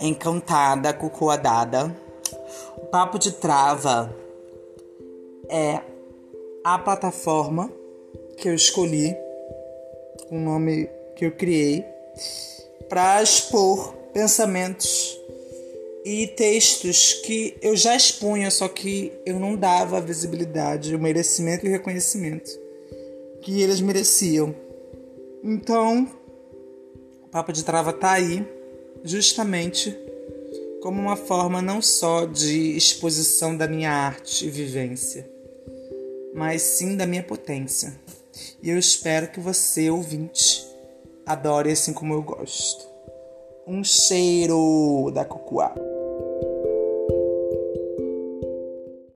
encantada, cucuadada. O Papo de Trava é a plataforma que eu escolhi, o nome que eu criei, para expor pensamentos e textos que eu já expunha, só que eu não dava a visibilidade, o merecimento e o reconhecimento que eles mereciam. Então, o Papo de Trava tá aí justamente como uma forma não só de exposição da minha arte e vivência, mas sim da minha potência. E eu espero que você, ouvinte, adore assim como eu gosto. Um cheiro da cocoa.